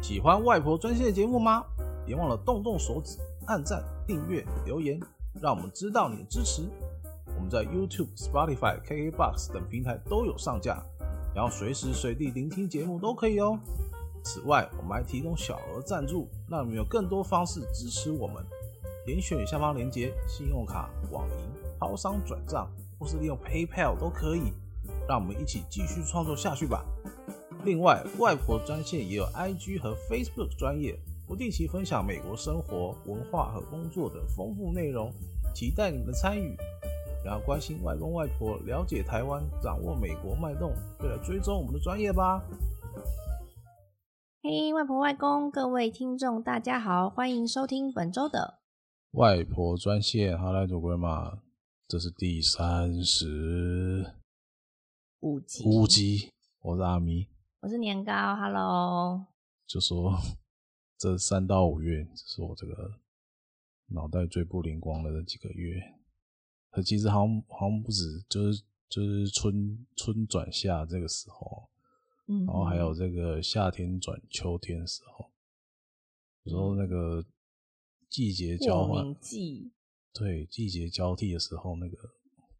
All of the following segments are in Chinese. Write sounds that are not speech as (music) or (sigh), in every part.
喜欢外婆专线的节目吗？别忘了动动手指，按赞、订阅、留言，让我们知道你的支持。我们在 YouTube、Spotify、KKBox 等平台都有上架，然后随时随地聆听节目都可以哦。此外，我们还提供小额赞助，让你们有更多方式支持我们。点选下方链接，信用卡、网银、超商转账，或是利用 PayPal 都可以。让我们一起继续创作下去吧。另外，外婆专线也有 IG 和 Facebook 专业，不定期分享美国生活、文化和工作的丰富内容，期待你们的参与。然后关心外公外婆，了解台湾，掌握美国脉动，就来追踪我们的专业吧。嘿，hey, 外婆外公，各位听众，大家好，欢迎收听本周的外婆专线。好，来祖国嘛，这是第三十五集。五集，我是阿咪，我是年糕。Hello，就说这三到五月，这是我这个脑袋最不灵光的那几个月。可其实好像好像不止，就是就是春春转夏这个时候。嗯然后还有这个夏天转秋天的时候，有时候那个季节交换季，对季节交替的时候，那个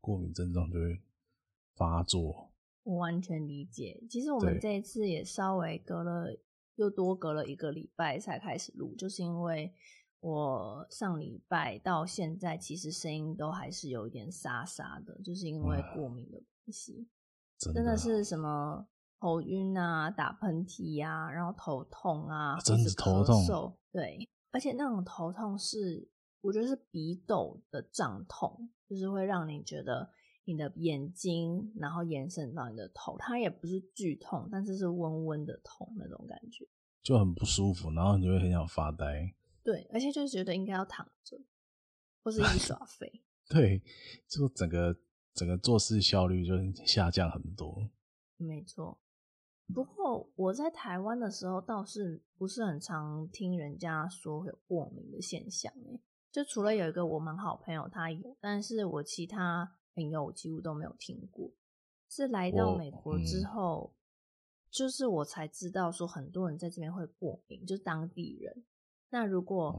过敏症状就会发作。我完全理解。其实我们这一次也稍微隔了又多隔了一个礼拜才开始录，就是因为我上礼拜到现在其实声音都还是有一点沙沙的，就是因为过敏的关系。真的，真的是什么？头晕啊，打喷嚏呀、啊，然后头痛啊，真的头痛。对，而且那种头痛是，我觉得是鼻窦的胀痛，就是会让你觉得你的眼睛，然后延伸到你的头，它也不是剧痛，但是是温温的痛那种感觉，就很不舒服，然后你就会很想发呆。对，而且就是觉得应该要躺着，或是一耍 (laughs) 废。对，就整个整个做事效率就下降很多。没错。不过我在台湾的时候倒是不是很常听人家说会有过敏的现象诶，就除了有一个我蛮好朋友他有，但是我其他朋友我几乎都没有听过。是来到美国之后，嗯、就是我才知道说很多人在这边会过敏，就是当地人。那如果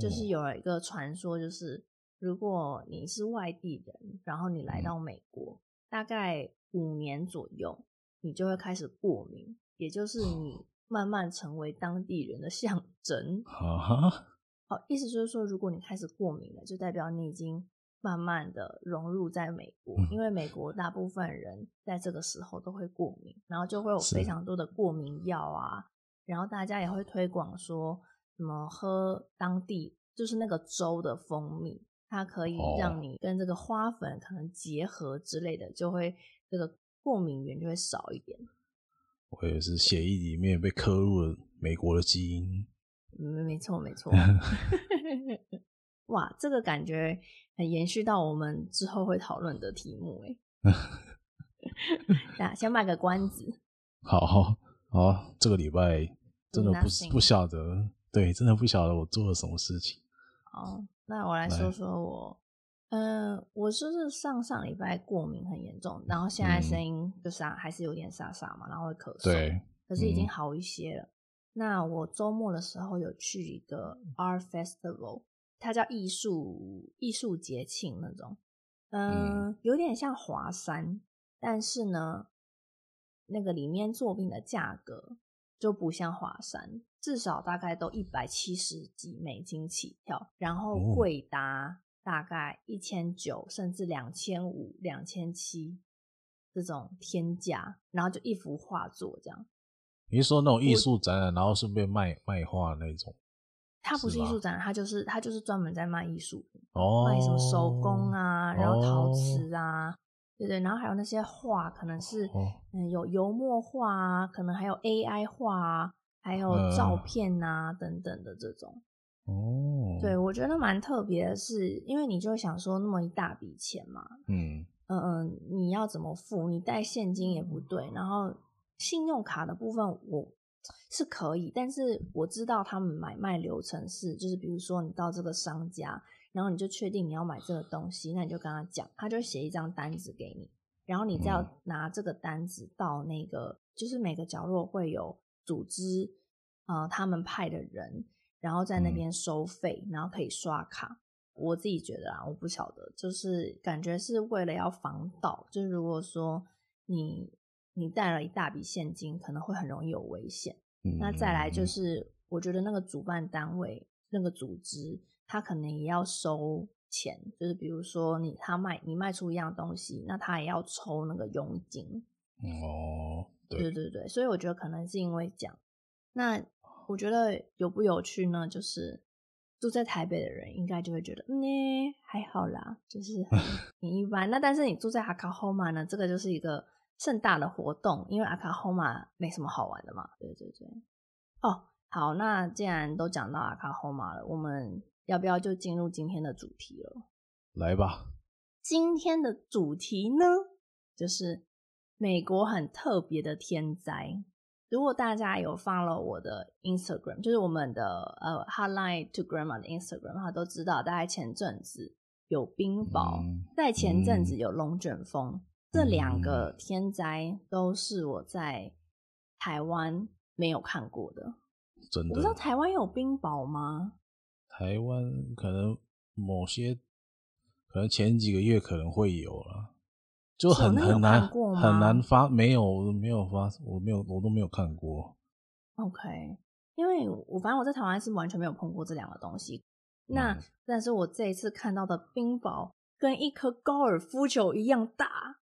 就是有了一个传说，就是如果你是外地人，然后你来到美国，大概五年左右。你就会开始过敏，也就是你慢慢成为当地人的象征。好，意思就是说，如果你开始过敏了，就代表你已经慢慢的融入在美国，因为美国大部分人在这个时候都会过敏，然后就会有非常多的过敏药啊，然后大家也会推广说什么喝当地就是那个州的蜂蜜，它可以让你跟这个花粉可能结合之类的，就会这个。过敏源就会少一点。我也是血液里面被刻入了美国的基因。没没错没错。(laughs) 哇，这个感觉很延续到我们之后会讨论的题目哎。(laughs) 那先卖个关子。好好好，这个礼拜真的不.不晓得，对，真的不晓得我做了什么事情。好，那我来说说我。嗯、呃，我就是上上礼拜过敏很严重，然后现在声音就是、啊嗯、还是有点沙沙嘛，然后会咳嗽，对，可是已经好一些了。嗯、那我周末的时候有去一个 Art Festival，它叫艺术艺术节庆那种，呃、嗯，有点像华山，但是呢，那个里面作品的价格就不像华山，至少大概都一百七十几美金起跳，然后贵达。大概一千九，甚至两千五、两千七这种天价，然后就一幅画作这样。你是说那种艺术展览，然后顺便卖卖画那种？它不是艺术展览，它就是它就是专门在卖艺术品，哦、卖什么手工啊，然后陶瓷啊，哦、对对，然后还有那些画，可能是、哦、嗯有油墨画啊，可能还有 AI 画啊，还有照片啊、嗯、等等的这种。哦，对，我觉得蛮特别的是，因为你就想说那么一大笔钱嘛，嗯。嗯嗯，你要怎么付？你带现金也不对，然后信用卡的部分我是可以，但是我知道他们买卖流程是，就是比如说你到这个商家，然后你就确定你要买这个东西，那你就跟他讲，他就写一张单子给你，然后你再要拿这个单子到那个，就是每个角落会有组织。呃他们派的人，然后在那边收费，嗯、然后可以刷卡。我自己觉得啊，我不晓得，就是感觉是为了要防盗，就是如果说你你带了一大笔现金，可能会很容易有危险。嗯、那再来就是，我觉得那个主办单位那个组织，他可能也要收钱，就是比如说你他卖你卖出一样东西，那他也要抽那个佣金。哦，对，对对对，所以我觉得可能是因为这样。那我觉得有不有趣呢？就是。住在台北的人应该就会觉得，嗯，还好啦，就是很，(laughs) 一般。那但是你住在阿卡后嘛呢？这个就是一个盛大的活动，因为阿卡霍马没什么好玩的嘛。对对对。哦，好，那既然都讲到阿卡霍马了，我们要不要就进入今天的主题了？来吧。今天的主题呢，就是美国很特别的天灾。如果大家有 follow 我的 Instagram，就是我们的呃 Hotline to Grandma 的 Instagram，他都知道，大概前阵子有冰雹，嗯、在前阵子有龙卷风，嗯、这两个天灾都是我在台湾没有看过的。真的？我不知道台湾有冰雹吗？台湾可能某些，可能前几个月可能会有了。就很很难很难发，没有没有发，我没有我都没有看过。OK，因为我反正我在台湾是完全没有碰过这两个东西。那、嗯、但是我这一次看到的冰雹跟一颗高尔夫球一样大，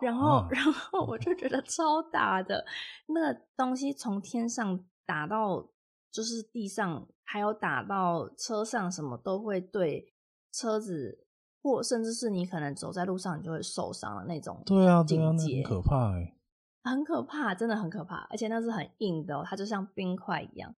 然后、啊、然后我就觉得超大的，那个东西从天上打到就是地上，还有打到车上，什么都会对车子。或甚至是你可能走在路上，你就会受伤的那种。对啊，对啊，那很可怕哎，很可怕，真的很可怕，而且那是很硬的，它就像冰块一样。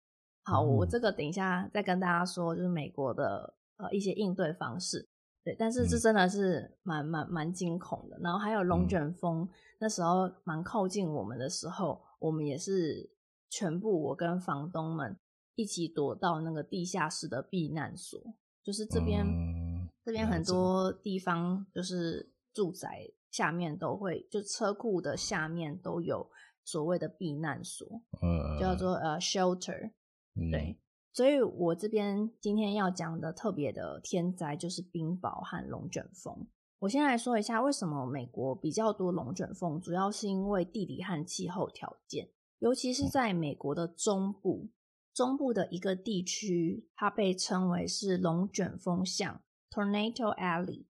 好，我这个等一下再跟大家说，就是美国的呃一些应对方式。对，但是这真的是蛮蛮蛮惊恐的。然后还有龙卷风，那时候蛮靠近我们的时候，我们也是全部我跟房东们一起躲到那个地下室的避难所，就是这边。嗯这边很多地方就是住宅下面都会，就车库的下面都有所谓的避难所，嗯，叫做呃 shelter，对，所以我这边今天要讲的特别的天灾就是冰雹和龙卷风。我先来说一下为什么美国比较多龙卷风，主要是因为地理和气候条件，尤其是在美国的中部，中部的一个地区，它被称为是龙卷风巷。Tornado Alley，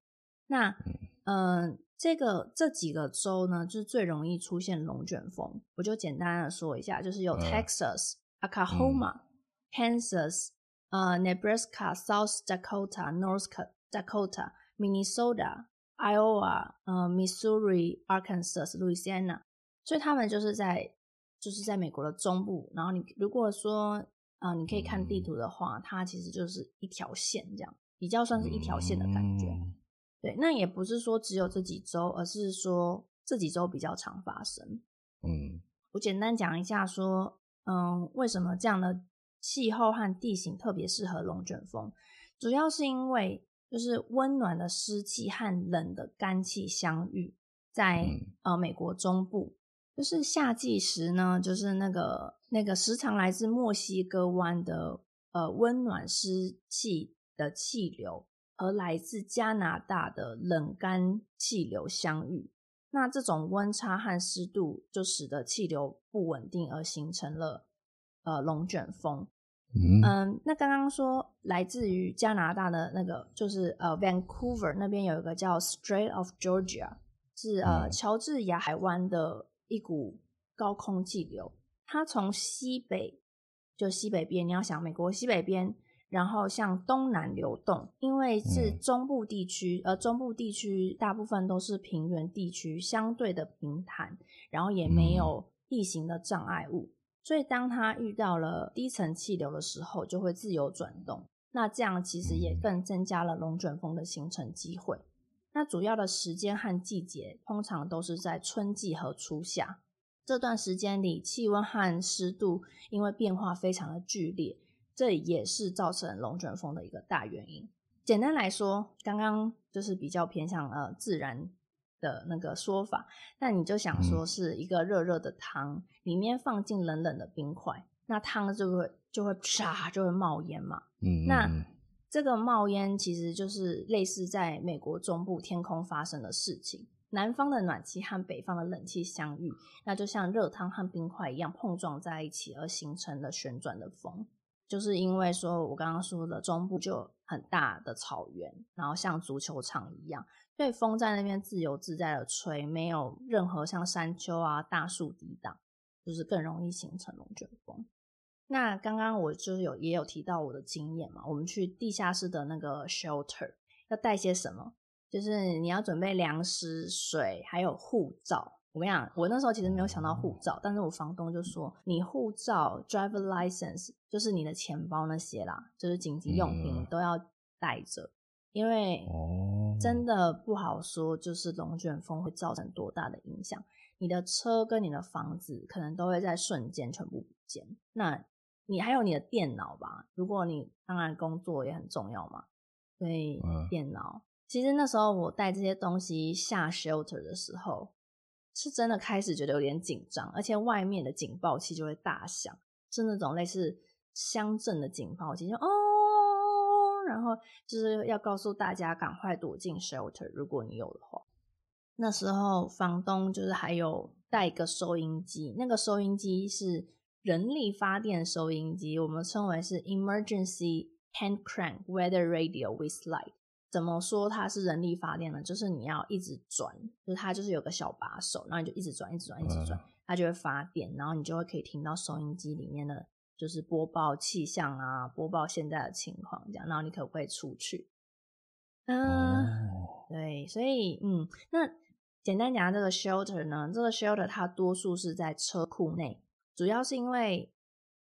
那嗯、呃，这个这几个州呢，就是最容易出现龙卷风。我就简单的说一下，就是有 Texas、uh, Oklahoma、嗯、Kansas、呃、Nebraska、South Dakota、North Dakota、Minnesota、Iowa、呃、Missouri、Arkansas、Louisiana。所以他们就是在就是在美国的中部。然后你如果说啊、呃，你可以看地图的话，它其实就是一条线这样。比较算是一条线的感觉，嗯、对，那也不是说只有这几周，而是说这几周比较常发生。嗯，我简单讲一下，说，嗯，为什么这样的气候和地形特别适合龙卷风？主要是因为就是温暖的湿气和冷的干气相遇，在、嗯、呃美国中部，就是夏季时呢，就是那个那个时常来自墨西哥湾的呃温暖湿气。的气流和来自加拿大的冷干气流相遇，那这种温差和湿度就使得气流不稳定，而形成了呃龙卷风。嗯，嗯，那刚刚说来自于加拿大的那个就是呃 Vancouver 那边有一个叫 Strait of Georgia，是呃乔治亚海湾的一股高空气流，它从西北就西北边，你要想美国西北边。然后向东南流动，因为是中部地区，呃、中部地区大部分都是平原地区，相对的平坦，然后也没有地形的障碍物，所以当它遇到了低层气流的时候，就会自由转动。那这样其实也更增加了龙卷风的形成机会。那主要的时间和季节通常都是在春季和初夏这段时间里，气温和湿度因为变化非常的剧烈。这也是造成龙卷风的一个大原因。简单来说，刚刚就是比较偏向呃自然的那个说法。那你就想说是一个热热的汤，里面放进冷冷的冰块，那汤就会就会啪就会冒烟嘛。嗯，那这个冒烟其实就是类似在美国中部天空发生的事情。南方的暖气和北方的冷气相遇，那就像热汤和冰块一样碰撞在一起，而形成了旋转的风。就是因为说我刚刚说的中部就很大的草原，然后像足球场一样，所以风在那边自由自在的吹，没有任何像山丘啊、大树抵挡，就是更容易形成龙卷风。那刚刚我就是有也有提到我的经验嘛，我们去地下室的那个 shelter 要带些什么？就是你要准备粮食、水，还有护照。我跟你讲，我那时候其实没有想到护照，但是我房东就说，你护照、driver license，就是你的钱包那些啦，就是紧急用品都要带着，因为真的不好说，就是龙卷风会造成多大的影响。你的车跟你的房子可能都会在瞬间全部不见。那你还有你的电脑吧？如果你当然工作也很重要嘛，所以电脑。其实那时候我带这些东西下 shelter 的时候，是真的开始觉得有点紧张，而且外面的警报器就会大响，是那种类似乡镇的警报器，就哦，然后就是要告诉大家赶快躲进 shelter，如果你有的话。那时候房东就是还有带一个收音机，那个收音机是人力发电收音机，我们称为是 emergency hand crank weather radio with light。怎么说它是人力发电呢？就是你要一直转，就是它就是有个小把手，然后你就一直转，一直转，一直转，它就会发电，然后你就会可以听到收音机里面的，就是播报气象啊，播报现在的情况这样，然后你可不可以出去？嗯，对，所以嗯，那简单讲这个 shelter 呢，这个 shelter 它多数是在车库内，主要是因为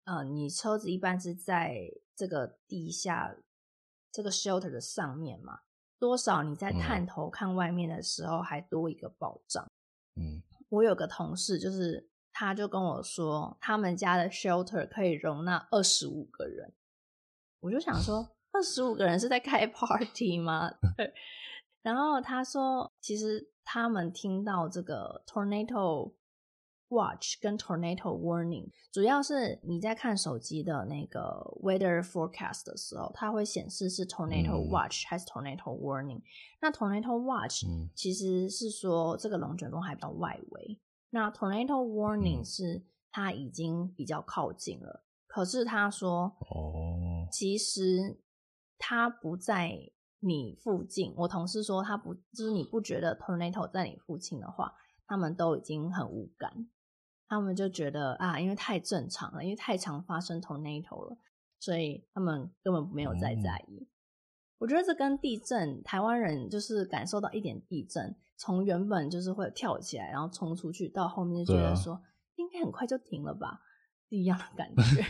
呃，你车子一般是在这个地下。这个 shelter 的上面嘛，多少你在探头看外面的时候，还多一个保障。嗯，我有个同事，就是他就跟我说，他们家的 shelter 可以容纳二十五个人。我就想说，(laughs) 二十五个人是在开 party 吗？对。然后他说，其实他们听到这个 tornado。Watch 跟 Tornado Warning，主要是你在看手机的那个 Weather Forecast 的时候，它会显示是 Tornado Watch 还是 Tornado Warning。嗯、那 Tornado Watch 其实是说这个龙卷风还比较外围，那 Tornado Warning 是它已经比较靠近了。可是他说，哦，其实它不在你附近。我同事说，他不就是你不觉得 Tornado 在你附近的话，他们都已经很无感。他们就觉得啊，因为太正常了，因为太常发生 tornado 了，所以他们根本没有再在意。嗯、我觉得这跟地震，台湾人就是感受到一点地震，从原本就是会跳起来，然后冲出去，到后面就觉得说、啊、应该很快就停了吧，是一样的感觉。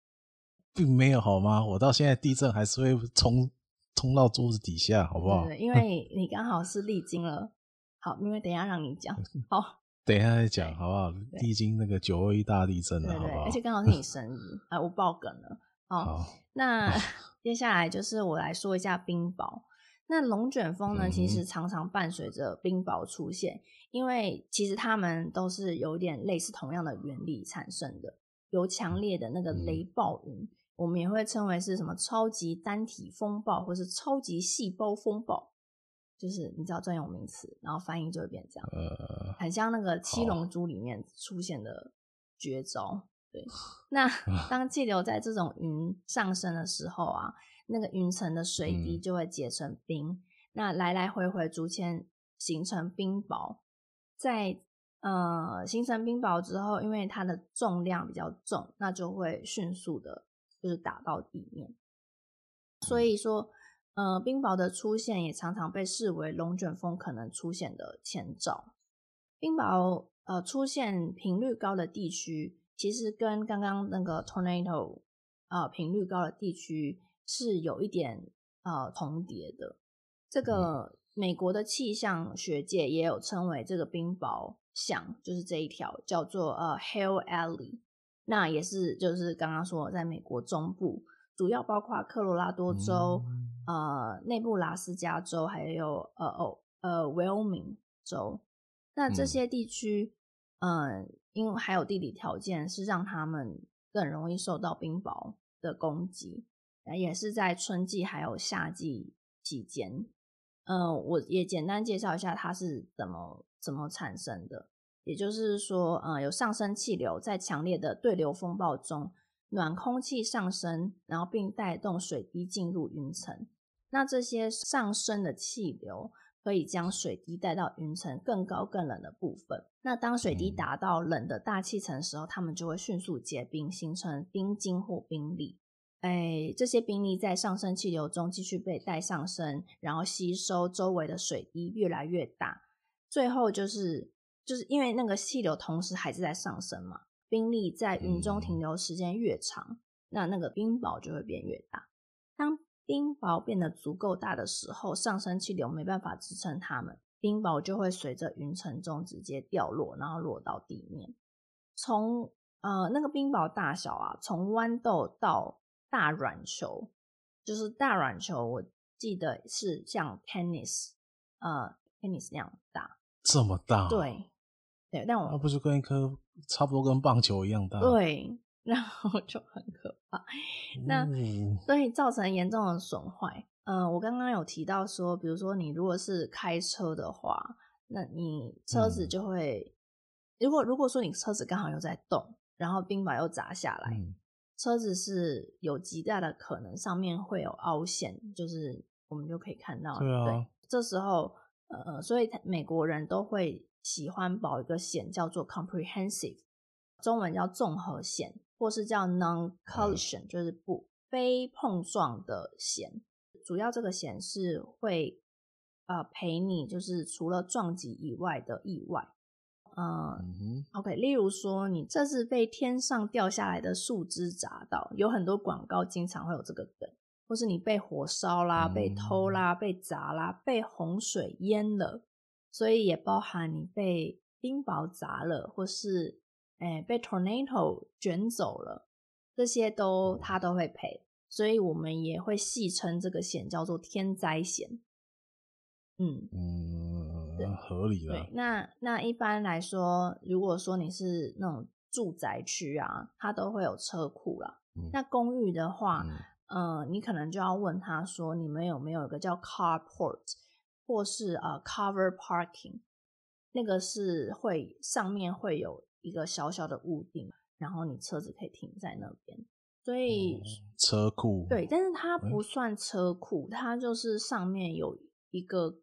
(laughs) 并没有好吗？我到现在地震还是会冲冲到桌子底下，好不好？对，因为你刚好是历经了。好，因为等一下让你讲。好。等一下再讲好不好？历经那个九二一大地震了，对对对，好不好？而且刚好是你生日啊，(laughs) 我爆梗了。哦、好，那 (laughs) 接下来就是我来说一下冰雹。那龙卷风呢，其实常常伴随着冰雹出现，嗯、因为其实它们都是有点类似同样的原理产生的。由强烈的那个雷暴云，嗯、我们也会称为是什么超级单体风暴，或是超级细胞风暴。就是你知道专有名词，然后翻译就会变这样，呃，很像那个七龙珠里面出现的绝招。对，那 (laughs) 当气流在这种云上升的时候啊，那个云层的水滴就会结成冰，嗯、那来来回回逐渐形成冰雹。在呃形成冰雹之后，因为它的重量比较重，那就会迅速的，就是打到地面。所以说。呃，冰雹的出现也常常被视为龙卷风可能出现的前兆。冰雹呃出现频率高的地区，其实跟刚刚那个 tornado 呃频率高的地区是有一点呃重叠的。这个美国的气象学界也有称为这个冰雹巷，就是这一条叫做呃 Hail Alley，那也是就是刚刚说在美国中部。主要包括科罗拉多州、嗯、呃内布拉斯加州，还有呃哦呃维欧明州。那这些地区，嗯、呃，因为还有地理条件，是让他们更容易受到冰雹的攻击，也是在春季还有夏季期间。嗯、呃，我也简单介绍一下它是怎么怎么产生的。也就是说，呃，有上升气流在强烈的对流风暴中，暖空气上升，然后并带动水滴进入云层。那这些上升的气流可以将水滴带到云层更高更冷的部分。那当水滴达到冷的大气层的时候，它们就会迅速结冰，形成冰晶或冰粒。哎，这些冰粒在上升气流中继续被带上升，然后吸收周围的水滴越来越大，最后就是就是因为那个气流同时还是在上升嘛，冰粒在云中停留时间越长，那那个冰雹就会变越大。当冰雹变得足够大的时候，上升气流没办法支撑它们，冰雹就会随着云层中直接掉落，然后落到地面。从呃那个冰雹大小啊，从豌豆到大软球，就是大软球，我记得是像 tennis，呃，tennis 那样大，这么大？对，对，但我那不是跟一颗差不多跟棒球一样大？对，然后就很可怕。那、嗯、所以造成严重的损坏。嗯、呃，我刚刚有提到说，比如说你如果是开车的话，那你车子就会，嗯、如果如果说你车子刚好又在动，然后冰雹又砸下来。嗯车子是有极大的可能上面会有凹陷，就是我们就可以看到。对啊，对，这时候呃，所以美国人都会喜欢保一个险叫做 comprehensive，中文叫综合险，或是叫 non-collision，就是不非碰撞的险。主要这个险是会呃赔你，就是除了撞击以外的意外。嗯，嗯，OK，例如说你这是被天上掉下来的树枝砸到，有很多广告经常会有这个梗，或是你被火烧啦、被偷啦、被砸啦、被洪水淹了，所以也包含你被冰雹砸了，或是诶被 tornado 卷走了，这些都他都会赔，所以我们也会戏称这个险叫做天灾险。嗯嗯。合理的。对，那那一般来说，如果说你是那种住宅区啊，它都会有车库啦。嗯、那公寓的话，嗯、呃，你可能就要问他说，你们有没有一个叫 carport，或是呃 cover parking，那个是会上面会有一个小小的屋顶，然后你车子可以停在那边。所以、嗯、车库对，但是它不算车库，欸、它就是上面有一个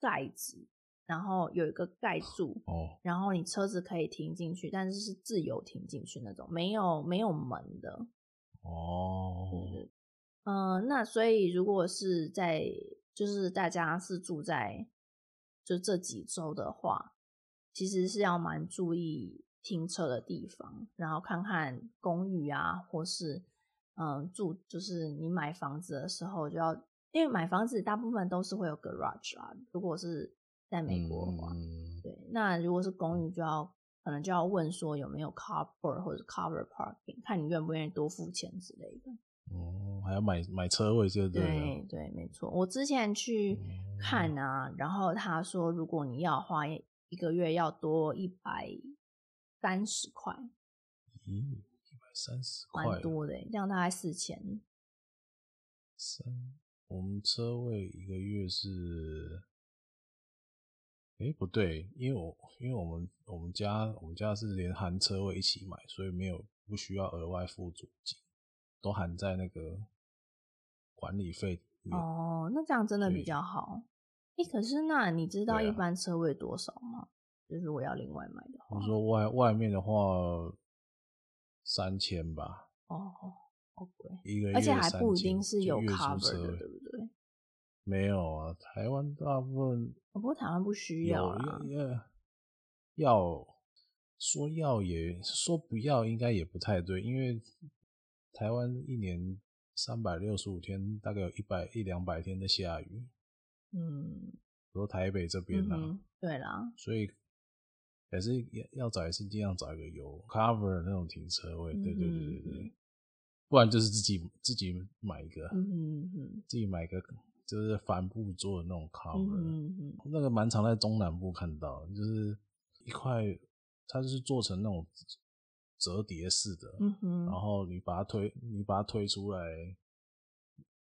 盖子。然后有一个盖住，哦，然后你车子可以停进去，但是是自由停进去那种，没有没有门的，哦，嗯、呃，那所以如果是在就是大家是住在就这几周的话，其实是要蛮注意停车的地方，然后看看公寓啊，或是嗯、呃、住就是你买房子的时候就要，因为买房子大部分都是会有 garage 啊，如果是。在美国的话，嗯、对，那如果是公寓，就要可能就要问说有没有 carport 或者 cover parking，看你愿不愿意多付钱之类的。哦，还要买买车位，就对。对对，没错。我之前去看啊，嗯、然后他说，如果你要花一个月要多一百三十块。咦，一百三十块，蛮多的，这样大概四千。三，我们车位一个月是。哎、欸，不对，因为我因为我们我们家我们家是连含车位一起买，所以没有不需要额外付租金，都含在那个管理费里面。哦，那这样真的比较好。哎、欸，可是那你知道一般车位多少吗？啊、就是我要另外买的话，我说外外面的话三千吧。哦，好贵，一个月，而且还不一定是有 cover 的，对不对？没有啊，台湾大部分。不过台湾不需要啊。要说要也说不要，应该也不太对，因为台湾一年三百六十五天，大概有一百一两百天的下雨。嗯。说台北这边呢、啊嗯，对啦。所以也是要找，也是尽量找一个有 cover 那种停车位。对对对对对。嗯、不然就是自己自己买一个。嗯嗯嗯。自己买一个。就是帆布做的那种 cover，嗯嗯，那个蛮常在中南部看到，就是一块，它就是做成那种折叠式的，嗯哼，然后你把它推，你把它推出来，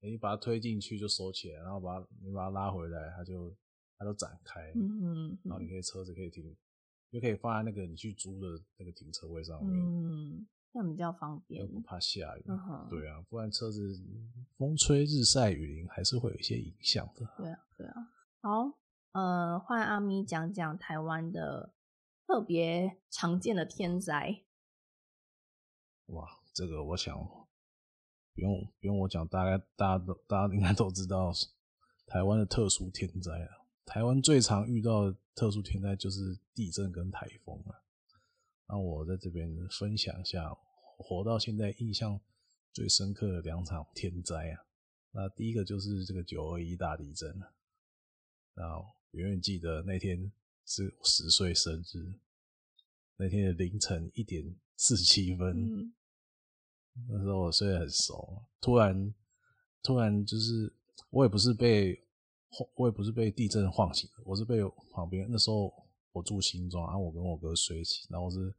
你把它推进去就收起来，然后把它你把它拉回来，它就它就展开，嗯哼，然后你可以车子可以停，就可以放在那个你去租的那个停车位上面，嗯，这样比较方便，又不怕下雨，对啊，不然车子风吹日晒雨淋还是会有一些影响的，对啊，对啊，好，呃，换阿咪讲讲台湾的特别常见的天灾。哇，这个我想不用不用我讲，大概大家都大家应该都知道，台湾的特殊天灾啊。台湾最常遇到的特殊天灾就是地震跟台风啊。那我在这边分享一下，活到现在印象最深刻的两场天灾啊。那第一个就是这个九二一大地震啊。那永远记得那天是十岁生日，那天的凌晨一点四十七分。那时候我睡得很熟，突然，突然就是我也不是被，我也不是被地震晃醒的，我是被旁边那时候我住新庄，然后我跟我哥睡一起，然后是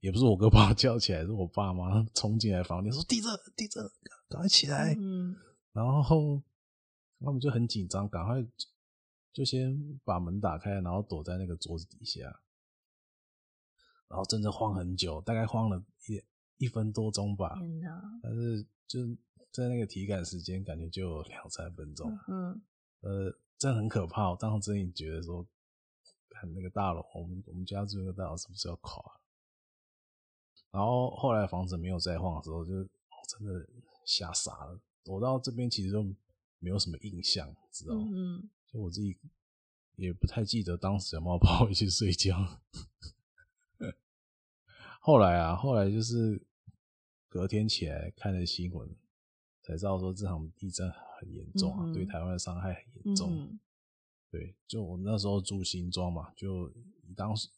也不是我哥把我 (laughs) 叫起来，是我爸妈冲进来房间说地震地震，赶快起来，嗯，然后他们就很紧张，赶快就先把门打开，然后躲在那个桌子底下，然后真的晃很久，大概晃了一。一分多钟吧，但是就在那个体感时间，感觉就有两三分钟。嗯，呃，真的很可怕。我当时真的觉得说，看那个大楼，我们我们家住那个大楼是不是要垮？然后后来房子没有再晃的时候，就真的吓傻了。我到这边其实都没有什么印象，知道吗？嗯，就我自己也不太记得当时有没有跑回去睡觉。(laughs) 后来啊，后来就是。隔天起来看了新闻，才知道说这场地震很严重啊，嗯、对台湾的伤害很严重。嗯、对，就我那时候住新庄嘛，就以当时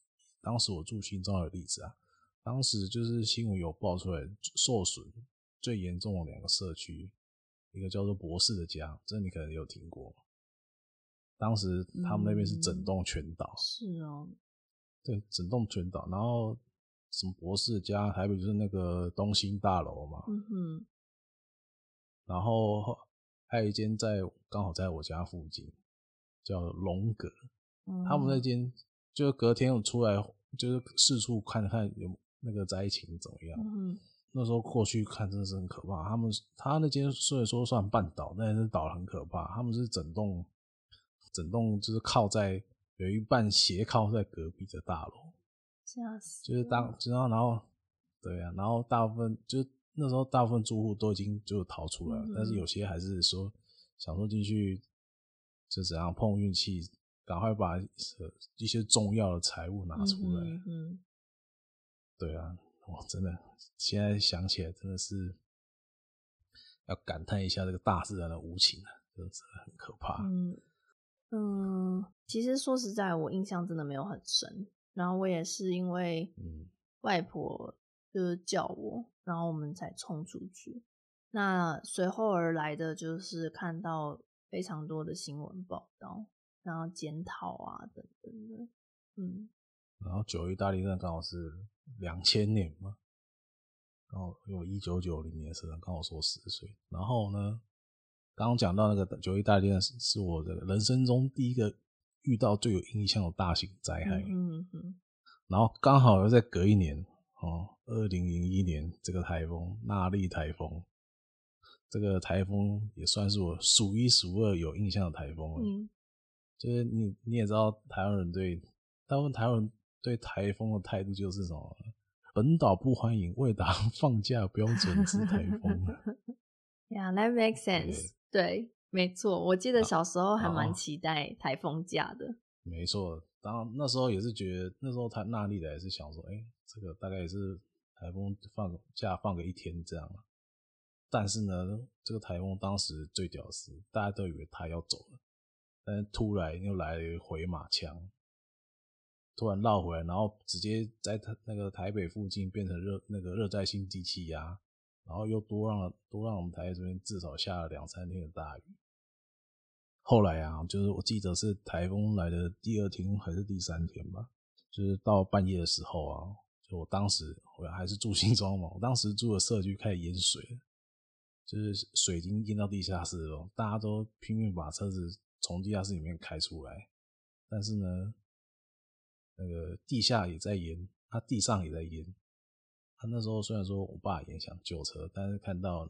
当时我住新庄的例子啊，当时就是新闻有报出来受损最严重的两个社区，一个叫做博士的家，这你可能有听过。当时他们那边是整栋全倒，嗯、是哦，对，整栋全倒，然后。什么博士家？台北就是那个东兴大楼嘛。嗯哼。然后还有一间在刚好在我家附近，叫龙阁。嗯。他们那间就隔天我出来，就是四处看看有那个灾情怎么样。嗯。那时候过去看真的是很可怕。他们他那间虽然说算半岛，但是岛很可怕。他们是整栋整栋就是靠在有一半斜靠在隔壁的大楼。就是当，然后然后，对啊，然后大部分就那时候大部分住户都已经就逃出来了，嗯、但是有些还是说想说进去就怎样碰运气，赶快把一些重要的财物拿出来。嗯，嗯，对啊，我真的现在想起来真的是要感叹一下这个大自然的无情啊，真的是很可怕。嗯嗯，其实说实在，我印象真的没有很深。然后我也是因为外婆就是叫我，然后我们才冲出去。那随后而来的就是看到非常多的新闻报道，然后检讨啊等等的，嗯。然后九一大地震刚好是两千年嘛，然后因为我一九九零年生，刚好说十岁。然后呢，刚刚讲到那个九一大地震是是我的人生中第一个。遇到最有印象的大型灾害，嗯嗯，然后刚好又再隔一年，哦，二零零一年这个台风纳利台风，这个台风也算是我数一数二有印象的台风了。嗯，就是你你也知道，台湾人对大部分台湾人对台风的态度就是什么？本岛不欢迎，未达放假不用准之台风。(laughs) Yeah, that makes sense. 对。没错，我记得小时候还蛮期待台风假的。没错，当然那时候也是觉得，那时候他纳莉的也是想说，哎、欸，这个大概也是台风放假放个一天这样。但是呢，这个台风当时最屌丝，大家都以为他要走了，但是突然又来了一个回马枪，突然绕回来，然后直接在他那个台北附近变成热那个热带性低气压，然后又多让了多让我们台北这边至少下了两三天的大雨。后来啊，就是我记得是台风来的第二天还是第三天吧，就是到半夜的时候啊，就我当时我还是住新庄嘛，我当时住的社区开始淹水了，就是水已经淹到地下室了，大家都拼命把车子从地下室里面开出来，但是呢，那个地下也在淹，它地上也在淹。他那时候虽然说我爸也想救车，但是看到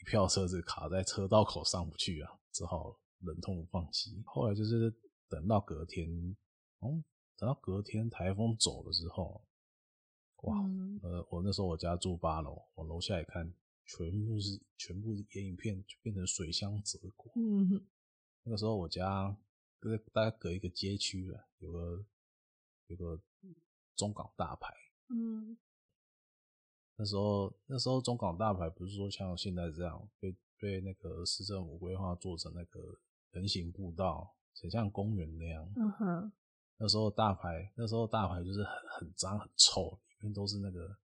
一票车子卡在车道口上不去啊，只好忍痛放弃。后来就是等到隔天，嗯，等到隔天台风走了之后，哇，嗯、呃，我那时候我家住八楼，我楼下一看，全部是全部眼影片，就变成水箱泽国。嗯，那个时候我家就是大概隔一个街区啊，有个有个中港大排。嗯。那时候，那时候中港大排不是说像现在这样被被那个市政府规划做成那个人行步道，很像公园那样。嗯哼。那时候大排，那时候大排就是很很脏很臭，里面都是那个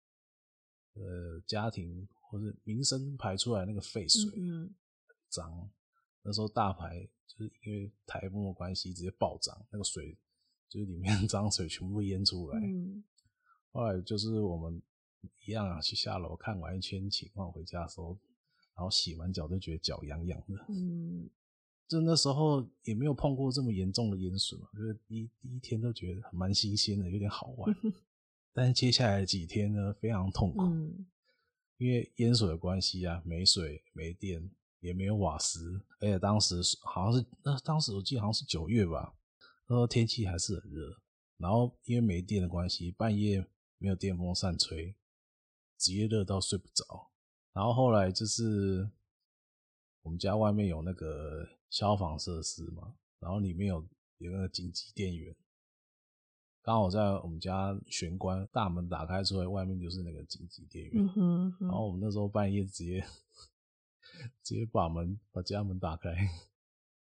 呃家庭或是民生排出来那个废水，嗯，脏。那时候大排就是因为台风的关系直接暴涨，那个水就是里面脏水全部淹出来。嗯。后来就是我们。一样啊，去下楼看完一圈情况，回家的时候，然后洗完脚就觉得脚痒痒的。嗯，就那时候也没有碰过这么严重的淹水嘛，就是第一第一天都觉得蛮新鲜的，有点好玩。(laughs) 但是接下来几天呢，非常痛苦，嗯、因为淹水的关系啊，没水、没电，也没有瓦斯，而且当时好像是那当时我记得好像是九月吧，那时候天气还是很热，然后因为没电的关系，半夜没有电风扇吹。直接热到睡不着，然后后来就是我们家外面有那个消防设施嘛，然后里面有有那个紧急电源，刚好在我们家玄关大门打开出来，外面就是那个紧急电源。嗯哼哼。然后我们那时候半夜直接直接把门把家门打开，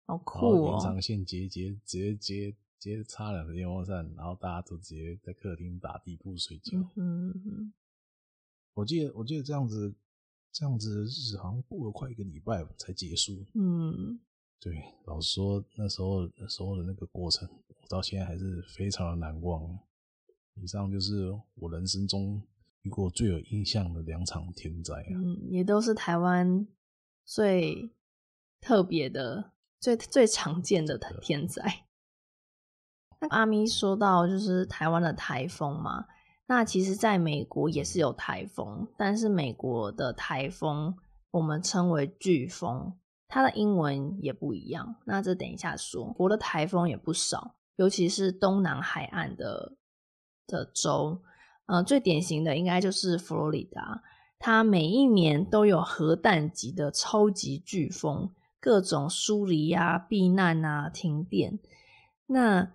好酷哦！延长线接接直接接接插两个电风扇，然后大家都直接在客厅打地铺睡觉。嗯哼。我记得，我记得这样子，这样子的日子好像过了快一个礼拜才结束。嗯，对，老实说，那时候那时候的那个过程，我到现在还是非常的难忘。以上就是我人生中遇过最有印象的两场天灾啊。嗯，也都是台湾最特别的、最最常见的天灾。那阿咪说到，就是台湾的台风嘛。那其实，在美国也是有台风，但是美国的台风我们称为飓风，它的英文也不一样。那这等一下说。国的台风也不少，尤其是东南海岸的的州，呃，最典型的应该就是佛罗里达，它每一年都有核弹级的超级飓风，各种疏离啊、避难啊、停电。那，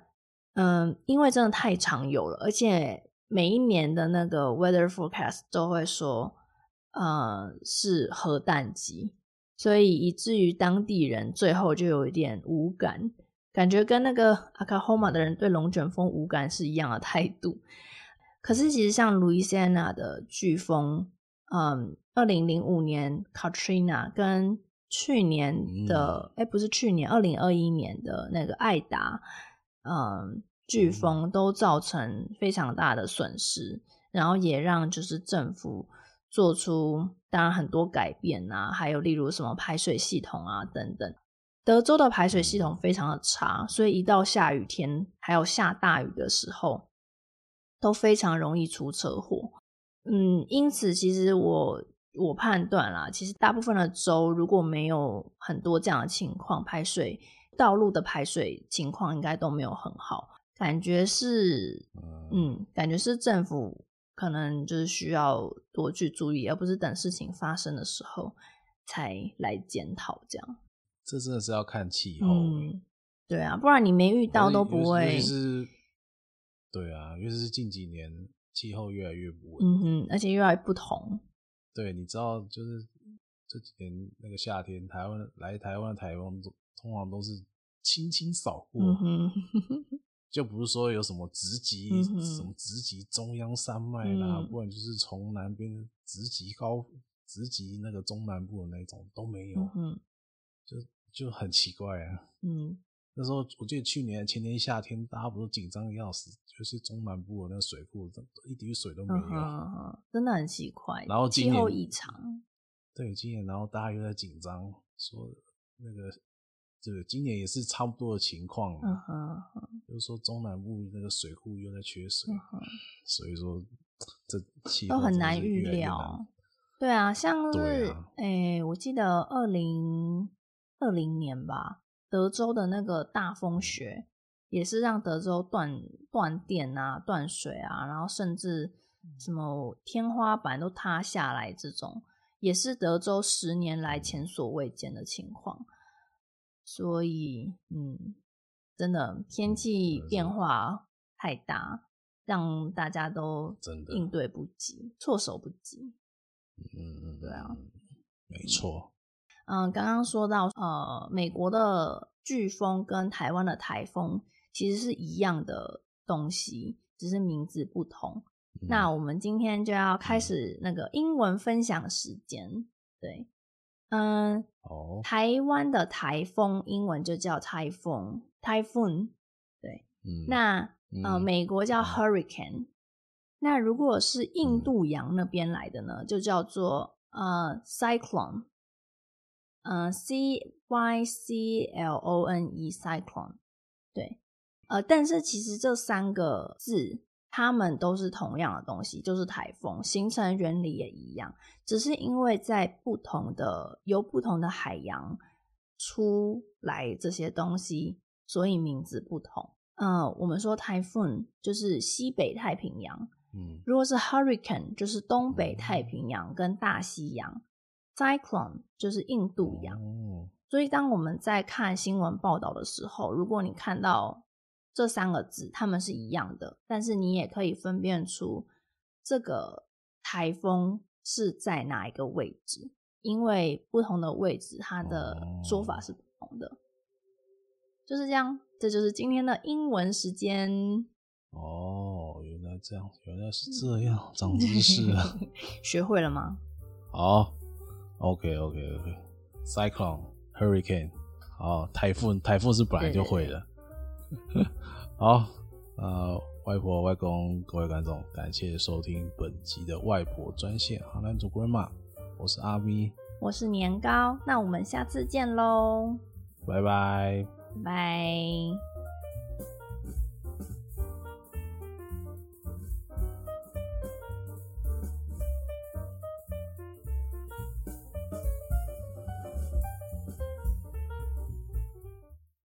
嗯、因为真的太常有了，而且。每一年的那个 weather forecast 都会说，呃，是核弹级，所以以至于当地人最后就有一点无感，感觉跟那个 Oklahoma 的人对龙卷风无感是一样的态度。可是其实像 Louisiana 的飓风，嗯，二零零五年 Katrina 跟去年的，哎、嗯，不是去年，二零二一年的那个艾达，嗯。飓风都造成非常大的损失，然后也让就是政府做出当然很多改变啊，还有例如什么排水系统啊等等。德州的排水系统非常的差，所以一到下雨天还有下大雨的时候，都非常容易出车祸。嗯，因此其实我我判断啦，其实大部分的州如果没有很多这样的情况，排水道路的排水情况应该都没有很好。感觉是，嗯，感觉是政府可能就是需要多去注意，而不是等事情发生的时候才来检讨这样。这真的是要看气候，嗯，对啊，不然你没遇到都不会。是，对啊，尤其是近几年气候越来越不稳，嗯哼，而且越来越不同。对，你知道，就是这几年那个夏天，台湾来台湾的台风通常都是轻轻扫过。嗯 (laughs) 哼就不是说有什么直击，嗯、什么直击中央山脉啦，嗯、不然就是从南边直击高，直击那个中南部的那种都没有，嗯、就就很奇怪啊。嗯，那时候我记得去年前年夏天，大家不是紧张的要死，就是中南部的那个水库，一滴水都没有，真的很奇怪。然后气候异常，对，今年然后大家又在紧张，说那个这个今年也是差不多的情况，嗯哼哼，就是说中南部那个水库又在缺水，嗯，所以说这都很难预料。对啊，像是诶、啊欸，我记得二零二零年吧。德州的那个大风雪也是让德州断断电啊、断水啊，然后甚至什么天花板都塌下来，这种也是德州十年来前所未见的情况。所以，嗯，真的天气变化太大，让大家都应对不及、措手不及。嗯，对啊，没错。嗯，刚刚说到，呃，美国的飓风跟台湾的台风其实是一样的东西，只是名字不同。嗯、那我们今天就要开始那个英文分享时间。对，嗯，哦，台湾的台风英文就叫 typhoon，typhoon。对，嗯、那呃，美国叫 hurricane、嗯。那如果是印度洋那边来的呢，就叫做呃 cyclone。嗯、uh,，C Y C L O N E，cyclone，对，呃，但是其实这三个字，它们都是同样的东西，就是台风，形成原理也一样，只是因为在不同的由不同的海洋出来这些东西，所以名字不同。嗯、uh,，我们说 typhoon 就是西北太平洋，嗯，如果是 hurricane 就是东北太平洋跟大西洋。Cyclone 就是印度洋，哦，所以当我们在看新闻报道的时候，如果你看到这三个字，它们是一样的，但是你也可以分辨出这个台风是在哪一个位置，因为不同的位置，它的说法是不同的。哦，就是这样，这就是今天的英文时间。哦，原来这样，原来是这样，长知识了，(laughs) 学会了吗？好。OK OK OK，Cyclone Hurricane，好，台风台风是本来就会的。对对对好，呃，外婆外公各位观众，感谢收听本集的外婆专线，好，男主 Grandma，我是阿 V，，我是年糕，那我们下次见喽，拜拜，拜。